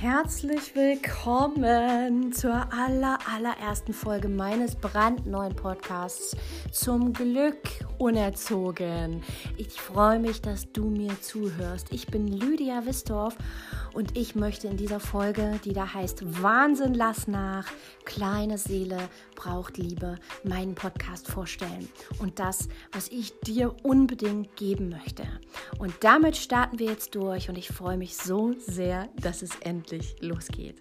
Herzlich willkommen zur aller, allerersten Folge meines brandneuen Podcasts. Zum Glück unerzogen. Ich freue mich, dass du mir zuhörst. Ich bin Lydia Wistorf und ich möchte in dieser Folge, die da heißt Wahnsinn, lass nach, kleine Seele braucht Liebe, meinen Podcast vorstellen und das, was ich dir unbedingt geben möchte. Und damit starten wir jetzt durch und ich freue mich so sehr, dass es endlich losgeht.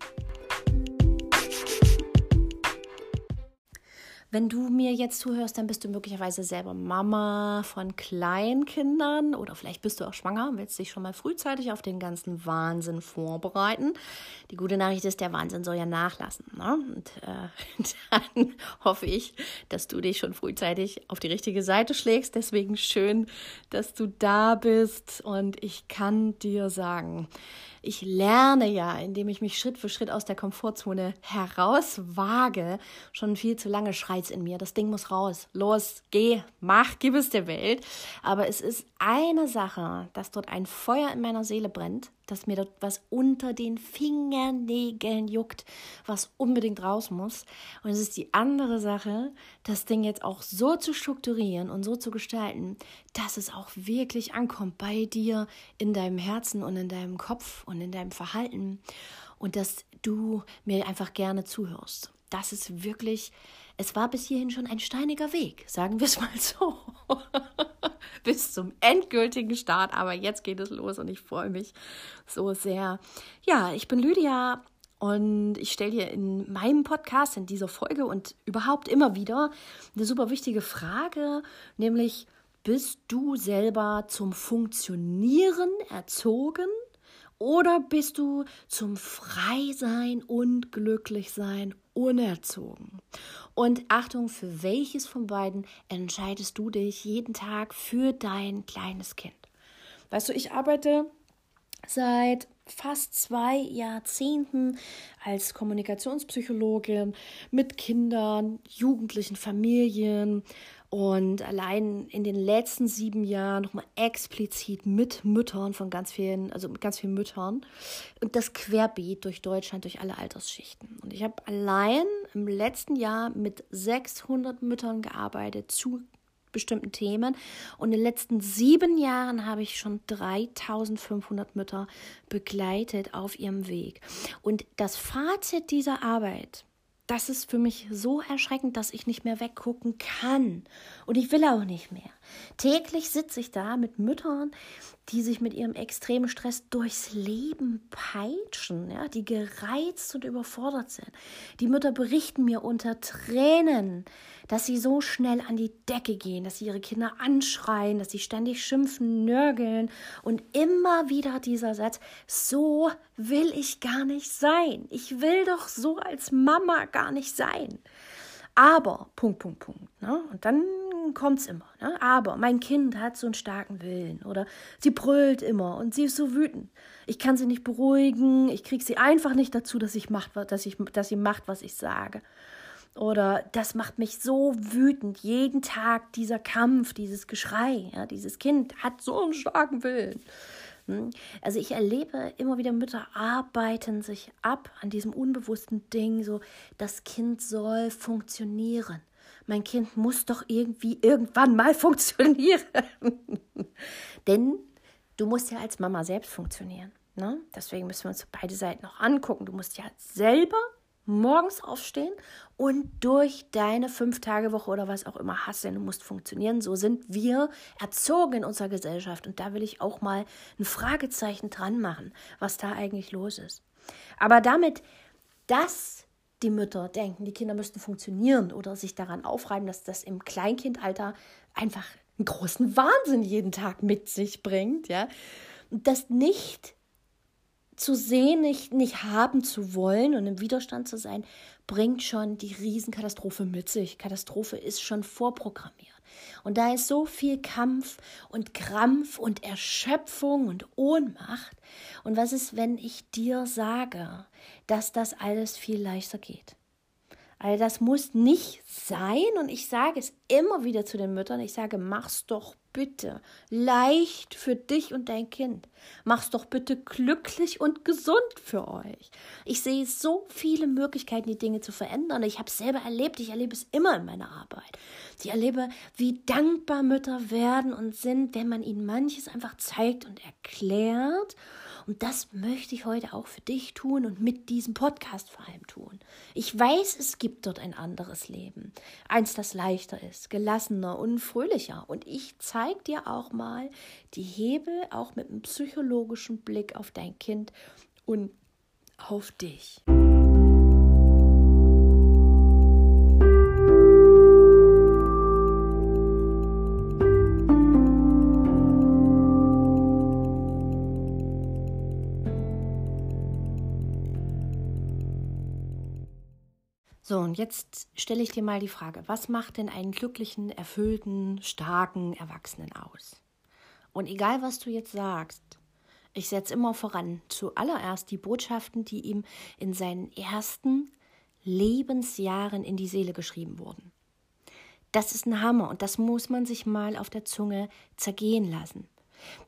Wenn du mir jetzt zuhörst, dann bist du möglicherweise selber Mama von Kleinkindern oder vielleicht bist du auch schwanger und willst dich schon mal frühzeitig auf den ganzen Wahnsinn vorbereiten. Die gute Nachricht ist, der Wahnsinn soll ja nachlassen. Ne? Und äh, dann hoffe ich, dass du dich schon frühzeitig auf die richtige Seite schlägst. Deswegen schön, dass du da bist und ich kann dir sagen, ich lerne ja, indem ich mich Schritt für Schritt aus der Komfortzone herauswage. Schon viel zu lange schreit in mir. Das Ding muss raus. Los, geh, mach, gib es der Welt. Aber es ist eine Sache, dass dort ein Feuer in meiner Seele brennt, dass mir dort was unter den Fingernägeln juckt, was unbedingt raus muss. Und es ist die andere Sache, das Ding jetzt auch so zu strukturieren und so zu gestalten, dass es auch wirklich ankommt bei dir, in deinem Herzen und in deinem Kopf und in deinem Verhalten und dass du mir einfach gerne zuhörst. Das ist wirklich, es war bis hierhin schon ein steiniger Weg, sagen wir es mal so. bis zum endgültigen Start. Aber jetzt geht es los und ich freue mich so sehr. Ja, ich bin Lydia und ich stelle dir in meinem Podcast, in dieser Folge und überhaupt immer wieder eine super wichtige Frage, nämlich, bist du selber zum Funktionieren erzogen oder bist du zum Freisein und Glücklichsein unerzogen? Und Achtung, für welches von beiden entscheidest du dich jeden Tag für dein kleines Kind? Weißt du, ich arbeite seit fast zwei Jahrzehnten als Kommunikationspsychologin mit Kindern, Jugendlichen, Familien und allein in den letzten sieben Jahren nochmal explizit mit Müttern von ganz vielen, also mit ganz vielen Müttern und das querbeet durch Deutschland, durch alle Altersschichten. Und ich habe allein im letzten Jahr mit 600 Müttern gearbeitet zu bestimmten Themen. Und in den letzten sieben Jahren habe ich schon 3500 Mütter begleitet auf ihrem Weg. Und das Fazit dieser Arbeit das ist für mich so erschreckend, dass ich nicht mehr weggucken kann. Und ich will auch nicht mehr. Täglich sitze ich da mit Müttern, die sich mit ihrem extremen Stress durchs Leben peitschen, ja, die gereizt und überfordert sind. Die Mütter berichten mir unter Tränen, dass sie so schnell an die Decke gehen, dass sie ihre Kinder anschreien, dass sie ständig schimpfen, nörgeln und immer wieder dieser Satz, so will ich gar nicht sein. Ich will doch so als Mama gar nicht sein. Aber, Punkt, Punkt, Punkt. Ne? Und dann kommt es immer. Ne? Aber mein Kind hat so einen starken Willen oder sie brüllt immer und sie ist so wütend. Ich kann sie nicht beruhigen, ich kriege sie einfach nicht dazu, dass, ich macht, dass, ich, dass sie macht, was ich sage. Oder das macht mich so wütend. Jeden Tag dieser Kampf, dieses Geschrei. Ja? Dieses Kind hat so einen starken Willen. Hm? Also ich erlebe immer wieder Mütter arbeiten sich ab an diesem unbewussten Ding, so das Kind soll funktionieren. Mein Kind muss doch irgendwie irgendwann mal funktionieren. Denn du musst ja als Mama selbst funktionieren. Ne? Deswegen müssen wir uns beide Seiten noch angucken. Du musst ja selber morgens aufstehen und durch deine Fünf-Tage-Woche oder was auch immer hasseln. Du musst funktionieren. So sind wir erzogen in unserer Gesellschaft. Und da will ich auch mal ein Fragezeichen dran machen, was da eigentlich los ist. Aber damit, dass die Mütter denken, die Kinder müssten funktionieren oder sich daran aufreiben, dass das im Kleinkindalter einfach einen großen Wahnsinn jeden Tag mit sich bringt, ja, das nicht zu sehen, nicht, nicht haben zu wollen und im Widerstand zu sein, bringt schon die Riesenkatastrophe mit sich. Katastrophe ist schon vorprogrammiert. Und da ist so viel Kampf und Krampf und Erschöpfung und Ohnmacht. Und was ist, wenn ich dir sage, dass das alles viel leichter geht? Also das muss nicht sein und ich sage es immer wieder zu den Müttern, ich sage, mach's doch bitte leicht für dich und dein Kind. Mach's doch bitte glücklich und gesund für euch. Ich sehe so viele Möglichkeiten, die Dinge zu verändern. Ich habe es selber erlebt. Ich erlebe es immer in meiner Arbeit. Ich erlebe, wie dankbar Mütter werden und sind, wenn man ihnen manches einfach zeigt und erklärt und das möchte ich heute auch für dich tun und mit diesem Podcast vor allem tun. Ich weiß, es gibt dort ein anderes Leben. Eins, das leichter ist, gelassener und fröhlicher. Und ich zeige dir auch mal die Hebel, auch mit einem psychologischen Blick auf dein Kind und auf dich. So, und jetzt stelle ich dir mal die Frage, was macht denn einen glücklichen, erfüllten, starken Erwachsenen aus? Und egal, was du jetzt sagst, ich setze immer voran, zuallererst die Botschaften, die ihm in seinen ersten Lebensjahren in die Seele geschrieben wurden. Das ist ein Hammer und das muss man sich mal auf der Zunge zergehen lassen.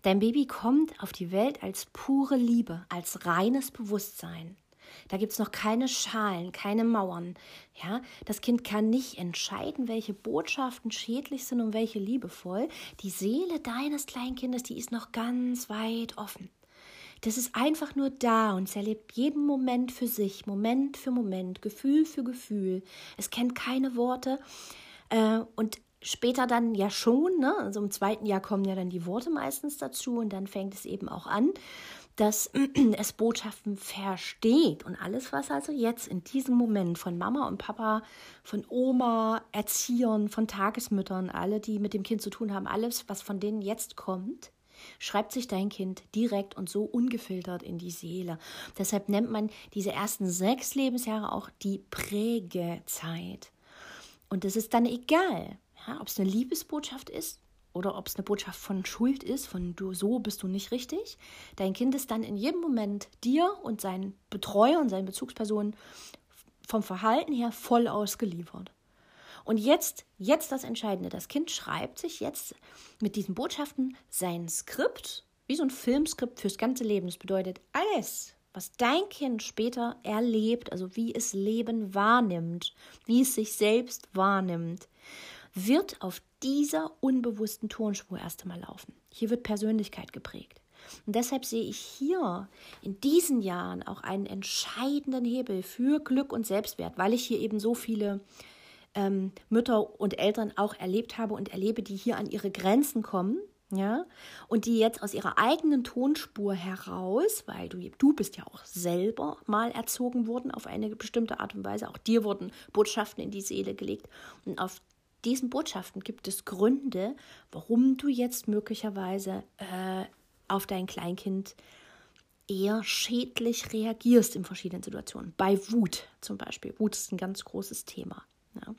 Dein Baby kommt auf die Welt als pure Liebe, als reines Bewusstsein. Da gibt es noch keine Schalen, keine Mauern. Ja, das Kind kann nicht entscheiden, welche Botschaften schädlich sind und welche liebevoll. Die Seele deines Kleinkindes, die ist noch ganz weit offen. Das ist einfach nur da und es erlebt jeden Moment für sich, Moment für Moment, Gefühl für Gefühl. Es kennt keine Worte äh, und später dann ja schon, ne? also im zweiten Jahr kommen ja dann die Worte meistens dazu und dann fängt es eben auch an dass es Botschaften versteht und alles, was also jetzt in diesem Moment von Mama und Papa, von Oma, Erziehern, von Tagesmüttern, alle, die mit dem Kind zu tun haben, alles, was von denen jetzt kommt, schreibt sich dein Kind direkt und so ungefiltert in die Seele. Deshalb nennt man diese ersten sechs Lebensjahre auch die Prägezeit. Und es ist dann egal, ja, ob es eine Liebesbotschaft ist oder ob es eine Botschaft von Schuld ist, von du so bist du nicht richtig. Dein Kind ist dann in jedem Moment dir und seinen Betreuer und seinen Bezugspersonen vom Verhalten her voll ausgeliefert. Und jetzt, jetzt das Entscheidende. Das Kind schreibt sich jetzt mit diesen Botschaften sein Skript, wie so ein Filmskript fürs ganze Leben. Das bedeutet, alles, was dein Kind später erlebt, also wie es Leben wahrnimmt, wie es sich selbst wahrnimmt, wird auf dieser unbewussten Tonspur erst einmal laufen. Hier wird Persönlichkeit geprägt. Und deshalb sehe ich hier in diesen Jahren auch einen entscheidenden Hebel für Glück und Selbstwert, weil ich hier eben so viele ähm, Mütter und Eltern auch erlebt habe und erlebe, die hier an ihre Grenzen kommen. Ja, und die jetzt aus ihrer eigenen Tonspur heraus, weil du, du bist ja auch selber mal erzogen worden auf eine bestimmte Art und Weise, auch dir wurden Botschaften in die Seele gelegt und auf diesen Botschaften gibt es Gründe, warum du jetzt möglicherweise äh, auf dein Kleinkind eher schädlich reagierst in verschiedenen Situationen. Bei Wut zum Beispiel. Wut ist ein ganz großes Thema. Ja.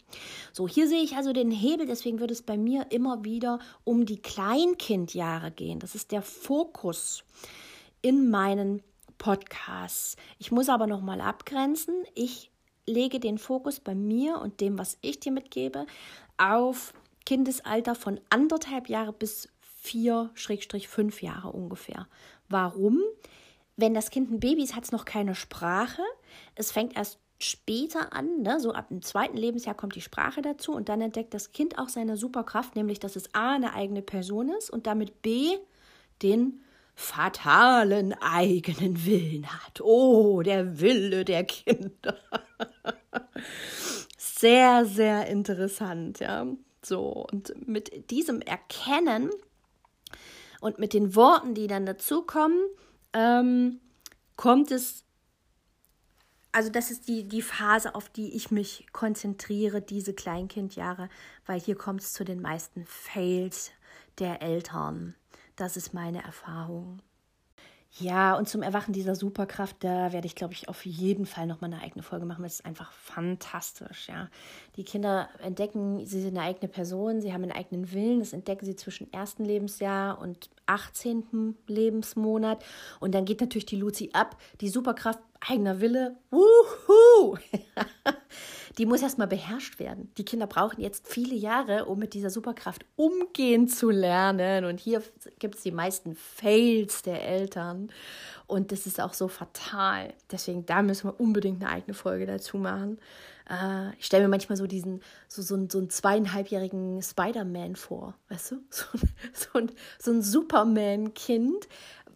So, hier sehe ich also den Hebel, deswegen wird es bei mir immer wieder um die Kleinkindjahre gehen. Das ist der Fokus in meinen Podcasts. Ich muss aber noch mal abgrenzen. Ich lege den Fokus bei mir und dem, was ich dir mitgebe, auf Kindesalter von anderthalb Jahre bis vier, Schrägstrich fünf Jahre ungefähr. Warum? Wenn das Kind ein Baby ist, hat es noch keine Sprache. Es fängt erst später an, ne? so ab dem zweiten Lebensjahr kommt die Sprache dazu und dann entdeckt das Kind auch seine Superkraft, nämlich dass es A eine eigene Person ist und damit B den fatalen eigenen Willen hat. Oh, der Wille der Kinder. Sehr, sehr interessant, ja. So, und mit diesem Erkennen und mit den Worten, die dann dazukommen, ähm, kommt es, also das ist die, die Phase, auf die ich mich konzentriere, diese Kleinkindjahre, weil hier kommt es zu den meisten Fails der Eltern. Das ist meine Erfahrung. Ja, und zum Erwachen dieser Superkraft, da werde ich, glaube ich, auf jeden Fall nochmal eine eigene Folge machen. Das ist einfach fantastisch, ja. Die Kinder entdecken, sie sind eine eigene Person, sie haben einen eigenen Willen. Das entdecken sie zwischen ersten Lebensjahr und 18. Lebensmonat. Und dann geht natürlich die Luzi ab. Die Superkraft, eigener Wille. Wuhu! Die muss erstmal beherrscht werden. Die Kinder brauchen jetzt viele Jahre, um mit dieser Superkraft umgehen zu lernen. Und hier gibt es die meisten Fails der Eltern. Und das ist auch so fatal. Deswegen, da müssen wir unbedingt eine eigene Folge dazu machen. Äh, ich stelle mir manchmal so diesen, so, so, so einen zweieinhalbjährigen Spider-Man vor, weißt du? So, so ein, so ein Superman-Kind,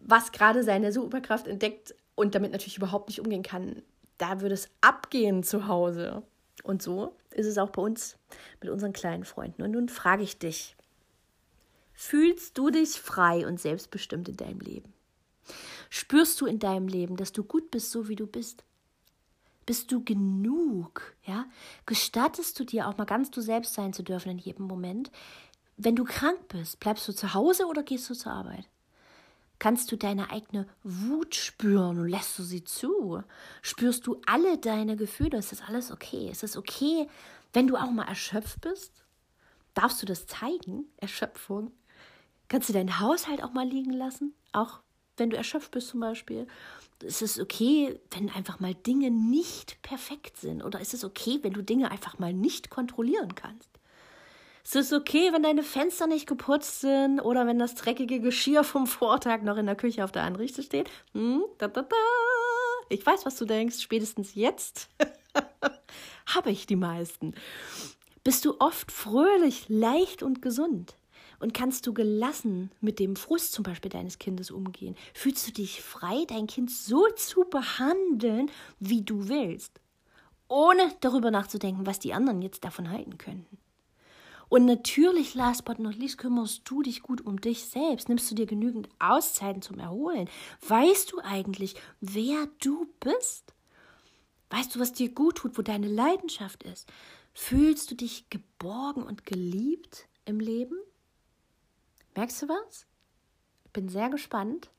was gerade seine Superkraft entdeckt und damit natürlich überhaupt nicht umgehen kann. Da würde es abgehen zu Hause. Und so ist es auch bei uns mit unseren kleinen Freunden. Und nun frage ich dich, fühlst du dich frei und selbstbestimmt in deinem Leben? Spürst du in deinem Leben, dass du gut bist, so wie du bist? Bist du genug? Ja? Gestattest du dir auch mal ganz du selbst sein zu dürfen in jedem Moment? Wenn du krank bist, bleibst du zu Hause oder gehst du zur Arbeit? Kannst du deine eigene Wut spüren und lässt du sie zu? Spürst du alle deine Gefühle? Ist das alles okay? Ist es okay, wenn du auch mal erschöpft bist? Darfst du das zeigen? Erschöpfung? Kannst du deinen Haushalt auch mal liegen lassen? Auch wenn du erschöpft bist zum Beispiel? ist es okay, wenn einfach mal Dinge nicht perfekt sind? Oder ist es okay, wenn du Dinge einfach mal nicht kontrollieren kannst? Ist es okay, wenn deine Fenster nicht geputzt sind oder wenn das dreckige Geschirr vom Vortag noch in der Küche auf der Anrichte steht? Hm, da, da, da. Ich weiß, was du denkst. Spätestens jetzt habe ich die meisten. Bist du oft fröhlich, leicht und gesund? Und kannst du gelassen mit dem Frust zum Beispiel deines Kindes umgehen? Fühlst du dich frei, dein Kind so zu behandeln, wie du willst, ohne darüber nachzudenken, was die anderen jetzt davon halten könnten? Und natürlich, last but not least, kümmerst du dich gut um dich selbst. Nimmst du dir genügend Auszeiten zum Erholen? Weißt du eigentlich, wer du bist? Weißt du, was dir gut tut, wo deine Leidenschaft ist? Fühlst du dich geborgen und geliebt im Leben? Merkst du was? Ich bin sehr gespannt,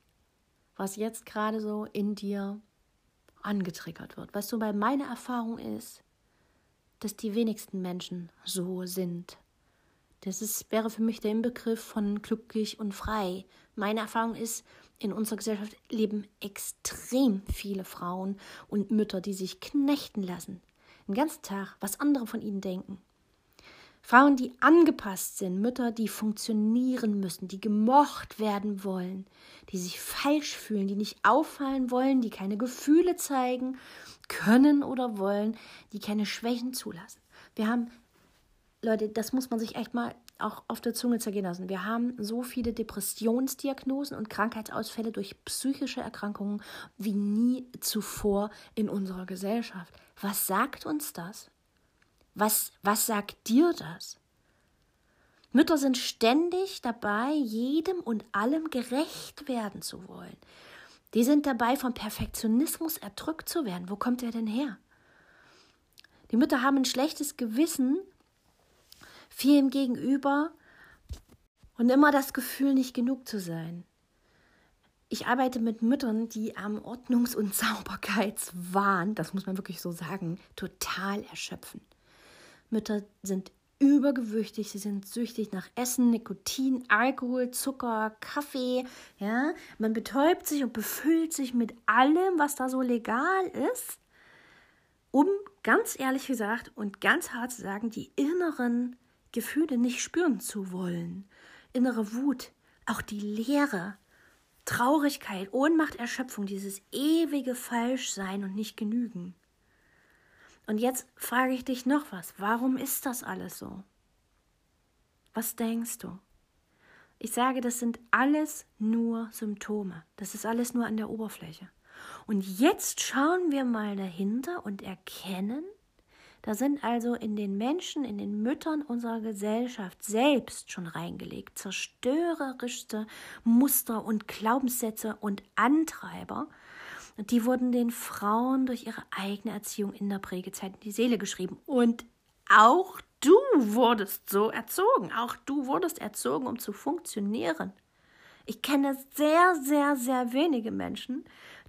was jetzt gerade so in dir angetriggert wird. Weißt du, weil meine Erfahrung ist, dass die wenigsten Menschen so sind. Das ist, wäre für mich der Inbegriff von glücklich und frei. Meine Erfahrung ist, in unserer Gesellschaft leben extrem viele Frauen und Mütter, die sich knechten lassen. Den ganzen Tag, was andere von ihnen denken. Frauen, die angepasst sind, Mütter, die funktionieren müssen, die gemocht werden wollen, die sich falsch fühlen, die nicht auffallen wollen, die keine Gefühle zeigen können oder wollen, die keine Schwächen zulassen. Wir haben, Leute, das muss man sich echt mal auch auf der Zunge zergehen lassen. Wir haben so viele Depressionsdiagnosen und Krankheitsausfälle durch psychische Erkrankungen wie nie zuvor in unserer Gesellschaft. Was sagt uns das? Was, was sagt dir das? Mütter sind ständig dabei, jedem und allem gerecht werden zu wollen. Die sind dabei, vom Perfektionismus erdrückt zu werden. Wo kommt er denn her? Die Mütter haben ein schlechtes Gewissen vielem gegenüber und immer das Gefühl, nicht genug zu sein. Ich arbeite mit Müttern, die am Ordnungs- und Sauberkeitswahn, das muss man wirklich so sagen, total erschöpfen. Mütter sind übergewichtig, sie sind süchtig nach Essen, Nikotin, Alkohol, Zucker, Kaffee. Ja, man betäubt sich und befüllt sich mit allem, was da so legal ist, um ganz ehrlich gesagt und ganz hart zu sagen, die inneren Gefühle nicht spüren zu wollen. Innere Wut, auch die Leere, Traurigkeit, Ohnmacht, Erschöpfung, dieses ewige Falschsein und nicht genügen. Und jetzt frage ich dich noch was. Warum ist das alles so? Was denkst du? Ich sage, das sind alles nur Symptome. Das ist alles nur an der Oberfläche. Und jetzt schauen wir mal dahinter und erkennen, da sind also in den Menschen, in den Müttern unserer Gesellschaft selbst schon reingelegt zerstörerischste Muster und Glaubenssätze und Antreiber, die wurden den Frauen durch ihre eigene Erziehung in der Prägezeit in die Seele geschrieben. Und auch du wurdest so erzogen. Auch du wurdest erzogen, um zu funktionieren. Ich kenne sehr, sehr, sehr wenige Menschen,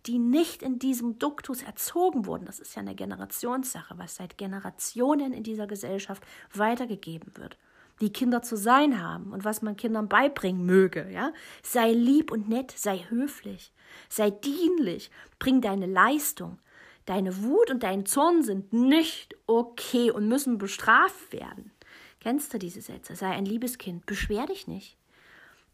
die nicht in diesem Duktus erzogen wurden. Das ist ja eine Generationssache, was seit Generationen in dieser Gesellschaft weitergegeben wird die Kinder zu sein haben und was man Kindern beibringen möge, ja? Sei lieb und nett, sei höflich, sei dienlich, bring deine Leistung. Deine Wut und dein Zorn sind nicht okay und müssen bestraft werden. Kennst du diese Sätze? Sei ein liebes Kind, beschwer dich nicht.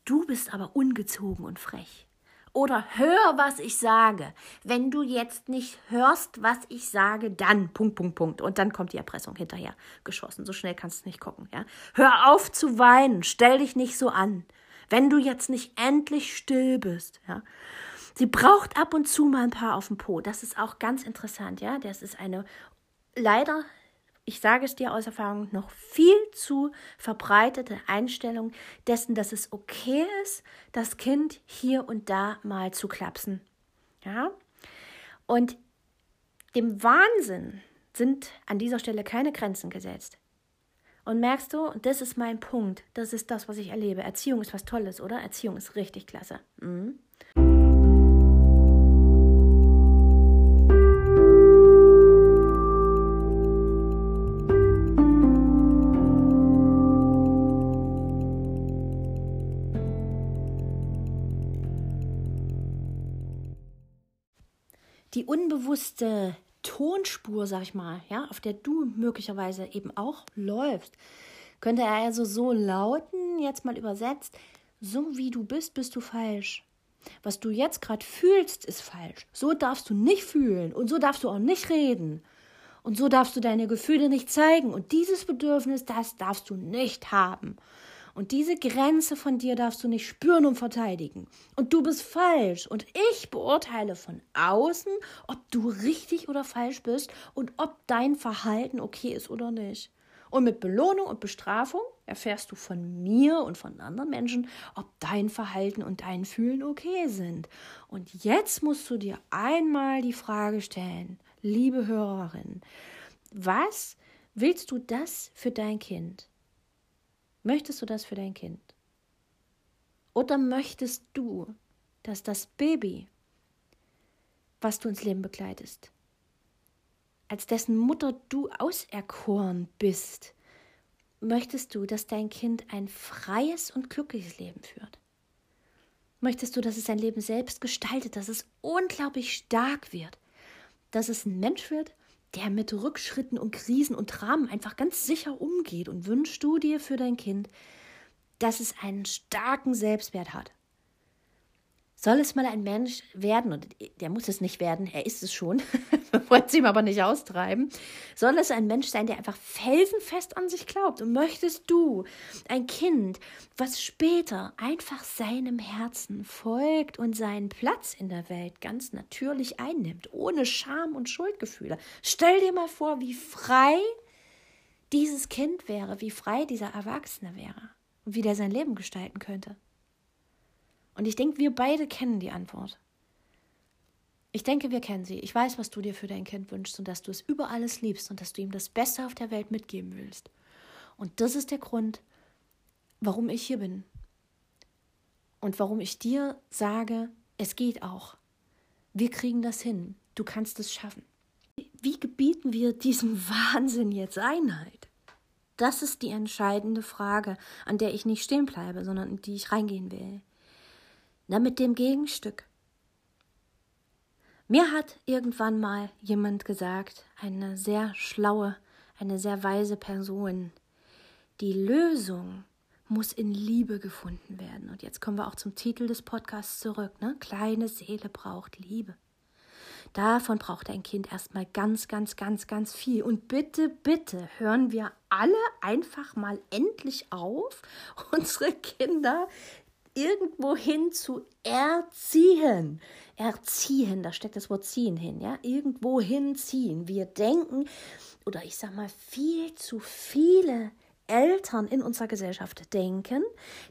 Du bist aber ungezogen und frech. Oder hör, was ich sage. Wenn du jetzt nicht hörst, was ich sage, dann Punkt, Punkt, Punkt. Und dann kommt die Erpressung hinterher geschossen. So schnell kannst du nicht gucken. Ja? Hör auf zu weinen. Stell dich nicht so an. Wenn du jetzt nicht endlich still bist. Ja? Sie braucht ab und zu mal ein paar auf dem Po. Das ist auch ganz interessant. Ja, das ist eine leider ich sage es dir aus Erfahrung, noch viel zu verbreitete Einstellung dessen, dass es okay ist, das Kind hier und da mal zu klapsen. Ja? Und dem Wahnsinn sind an dieser Stelle keine Grenzen gesetzt. Und merkst du, das ist mein Punkt, das ist das, was ich erlebe. Erziehung ist was Tolles, oder? Erziehung ist richtig klasse. Mhm. Die unbewusste Tonspur, sag ich mal, ja, auf der du möglicherweise eben auch läufst, könnte er also so lauten, jetzt mal übersetzt, so wie du bist, bist du falsch. Was du jetzt gerade fühlst, ist falsch. So darfst du nicht fühlen und so darfst du auch nicht reden. Und so darfst du deine Gefühle nicht zeigen. Und dieses Bedürfnis, das darfst du nicht haben. Und diese Grenze von dir darfst du nicht spüren und verteidigen. Und du bist falsch. Und ich beurteile von außen, ob du richtig oder falsch bist und ob dein Verhalten okay ist oder nicht. Und mit Belohnung und Bestrafung erfährst du von mir und von anderen Menschen, ob dein Verhalten und dein Fühlen okay sind. Und jetzt musst du dir einmal die Frage stellen, liebe Hörerin, was willst du das für dein Kind? Möchtest du das für dein Kind? Oder möchtest du, dass das Baby, was du ins Leben begleitest, als dessen Mutter du auserkoren bist, möchtest du, dass dein Kind ein freies und glückliches Leben führt? Möchtest du, dass es sein Leben selbst gestaltet, dass es unglaublich stark wird, dass es ein Mensch wird, der mit Rückschritten und Krisen und Dramen einfach ganz sicher umgeht und wünschst du dir für dein Kind, dass es einen starken Selbstwert hat. Soll es mal ein Mensch werden, und der muss es nicht werden, er ist es schon, wollen es ihm aber nicht austreiben, soll es ein Mensch sein, der einfach felsenfest an sich glaubt. Und möchtest du ein Kind, was später einfach seinem Herzen folgt und seinen Platz in der Welt ganz natürlich einnimmt, ohne Scham und Schuldgefühle. Stell dir mal vor, wie frei dieses Kind wäre, wie frei dieser Erwachsene wäre und wie der sein Leben gestalten könnte. Und ich denke, wir beide kennen die Antwort. Ich denke, wir kennen sie. Ich weiß, was du dir für dein Kind wünschst und dass du es über alles liebst und dass du ihm das Beste auf der Welt mitgeben willst. Und das ist der Grund, warum ich hier bin. Und warum ich dir sage, es geht auch. Wir kriegen das hin. Du kannst es schaffen. Wie gebieten wir diesem Wahnsinn jetzt Einheit? Das ist die entscheidende Frage, an der ich nicht stehen bleibe, sondern in die ich reingehen will. Na, mit dem Gegenstück. Mir hat irgendwann mal jemand gesagt, eine sehr schlaue, eine sehr weise Person, die Lösung muss in Liebe gefunden werden. Und jetzt kommen wir auch zum Titel des Podcasts zurück. Ne? Kleine Seele braucht Liebe. Davon braucht ein Kind erstmal ganz, ganz, ganz, ganz viel. Und bitte, bitte hören wir alle einfach mal endlich auf, unsere Kinder irgendwohin zu erziehen. Erziehen, da steckt das Wort ziehen hin, ja, irgendwo hinziehen. Wir denken, oder ich sag mal, viel zu viele Eltern in unserer Gesellschaft denken,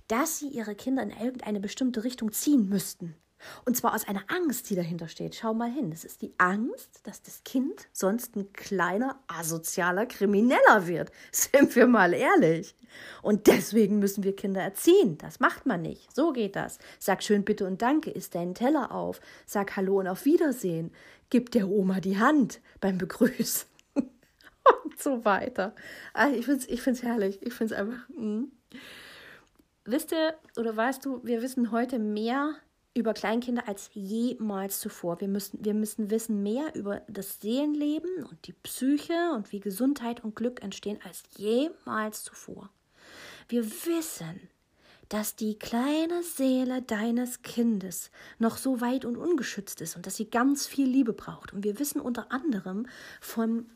dass sie ihre Kinder in irgendeine bestimmte Richtung ziehen müssten. Und zwar aus einer Angst, die dahinter steht. Schau mal hin. Das ist die Angst, dass das Kind sonst ein kleiner, asozialer Krimineller wird. Sind wir mal ehrlich. Und deswegen müssen wir Kinder erziehen. Das macht man nicht. So geht das. Sag schön Bitte und Danke, isst deinen Teller auf. Sag Hallo und auf Wiedersehen. Gib der Oma die Hand beim Begrüßen. und so weiter. Ah, ich finde es ich find's herrlich. Ich finde es einfach. Mh. Wisst ihr oder weißt du, wir wissen heute mehr über Kleinkinder als jemals zuvor. Wir müssen, wir müssen wissen mehr über das Seelenleben und die Psyche und wie Gesundheit und Glück entstehen als jemals zuvor. Wir wissen, dass die kleine Seele deines Kindes noch so weit und ungeschützt ist und dass sie ganz viel Liebe braucht. Und wir wissen unter anderem vom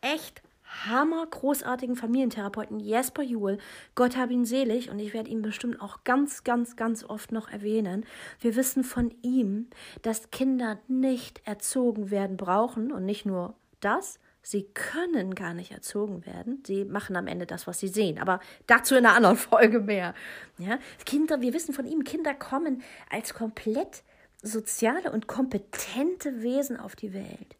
echt hammer großartigen Familientherapeuten Jesper Juhl. Gott hab ihn selig und ich werde ihn bestimmt auch ganz, ganz, ganz oft noch erwähnen. Wir wissen von ihm, dass Kinder nicht erzogen werden brauchen und nicht nur das, Sie können gar nicht erzogen werden. Sie machen am Ende das, was sie sehen. Aber dazu in einer anderen Folge mehr. Ja? Kinder, wir wissen von ihm, Kinder kommen als komplett soziale und kompetente Wesen auf die Welt.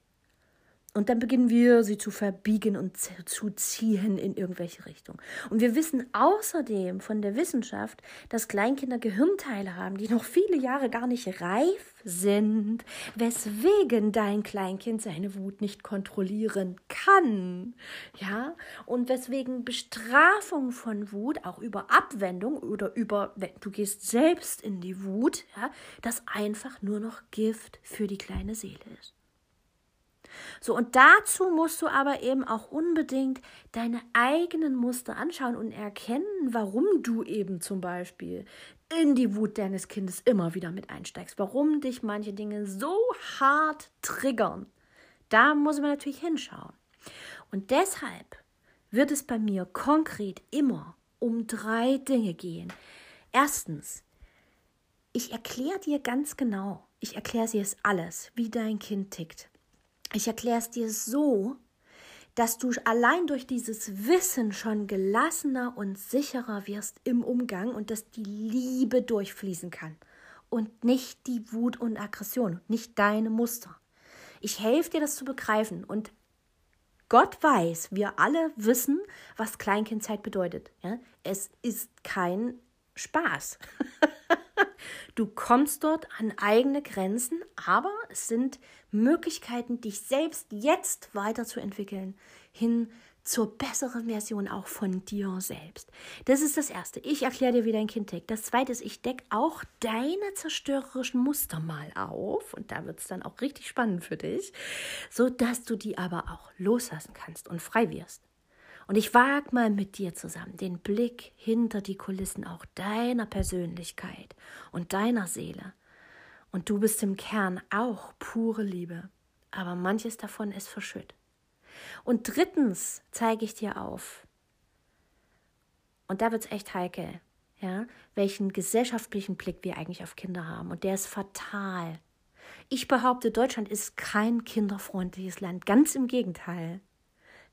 Und dann beginnen wir, sie zu verbiegen und zu ziehen in irgendwelche Richtungen. Und wir wissen außerdem von der Wissenschaft, dass Kleinkinder Gehirnteile haben, die noch viele Jahre gar nicht reif sind, weswegen dein Kleinkind seine Wut nicht kontrollieren kann. Ja, und weswegen Bestrafung von Wut, auch über Abwendung oder über, du gehst selbst in die Wut, ja, das einfach nur noch Gift für die kleine Seele ist. So, und dazu musst du aber eben auch unbedingt deine eigenen Muster anschauen und erkennen, warum du eben zum Beispiel in die Wut deines Kindes immer wieder mit einsteigst, warum dich manche Dinge so hart triggern. Da muss man natürlich hinschauen. Und deshalb wird es bei mir konkret immer um drei Dinge gehen. Erstens, ich erkläre dir ganz genau, ich erkläre dir es alles, wie dein Kind tickt. Ich erkläre es dir so, dass du allein durch dieses Wissen schon gelassener und sicherer wirst im Umgang und dass die Liebe durchfließen kann und nicht die Wut und Aggression, nicht deine Muster. Ich helfe dir, das zu begreifen und Gott weiß, wir alle wissen, was Kleinkindzeit bedeutet. Ja? Es ist kein Spaß. Du kommst dort an eigene Grenzen, aber es sind Möglichkeiten, dich selbst jetzt weiterzuentwickeln, hin zur besseren Version auch von dir selbst. Das ist das Erste. Ich erkläre dir, wie dein Kind tickt. Das Zweite ist, ich decke auch deine zerstörerischen Muster mal auf. Und da wird es dann auch richtig spannend für dich, sodass du die aber auch loslassen kannst und frei wirst. Und ich wage mal mit dir zusammen den Blick hinter die Kulissen auch deiner Persönlichkeit und deiner Seele. Und du bist im Kern auch pure Liebe, aber manches davon ist verschütt. Und drittens zeige ich dir auf, und da wird es echt heikel, ja, welchen gesellschaftlichen Blick wir eigentlich auf Kinder haben. Und der ist fatal. Ich behaupte, Deutschland ist kein kinderfreundliches Land. Ganz im Gegenteil.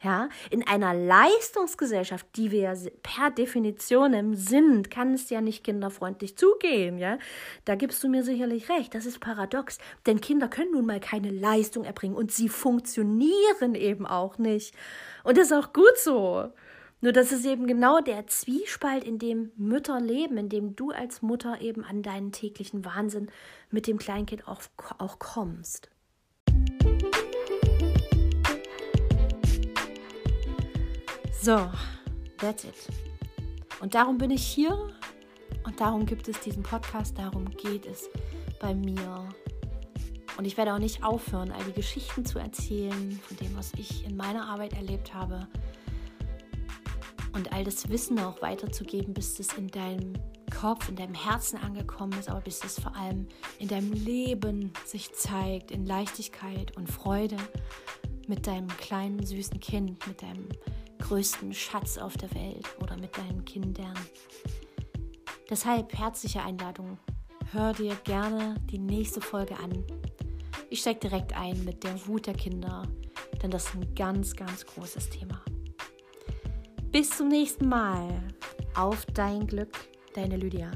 Ja, in einer Leistungsgesellschaft, die wir per Definition sind, kann es ja nicht kinderfreundlich zugehen. Ja, da gibst du mir sicherlich recht. Das ist paradox, denn Kinder können nun mal keine Leistung erbringen und sie funktionieren eben auch nicht. Und das ist auch gut so. Nur das ist eben genau der Zwiespalt, in dem Mütter leben, in dem du als Mutter eben an deinen täglichen Wahnsinn mit dem Kleinkind auch, auch kommst. So, that's it. Und darum bin ich hier und darum gibt es diesen Podcast, darum geht es bei mir. Und ich werde auch nicht aufhören, all die Geschichten zu erzählen von dem, was ich in meiner Arbeit erlebt habe. Und all das Wissen auch weiterzugeben, bis es in deinem Kopf, in deinem Herzen angekommen ist, aber bis es vor allem in deinem Leben sich zeigt, in Leichtigkeit und Freude mit deinem kleinen, süßen Kind, mit deinem größten Schatz auf der Welt oder mit deinen Kindern. Deshalb herzliche Einladung. Hör dir gerne die nächste Folge an. Ich steige direkt ein mit der Wut der Kinder, denn das ist ein ganz, ganz großes Thema. Bis zum nächsten Mal. Auf dein Glück, deine Lydia.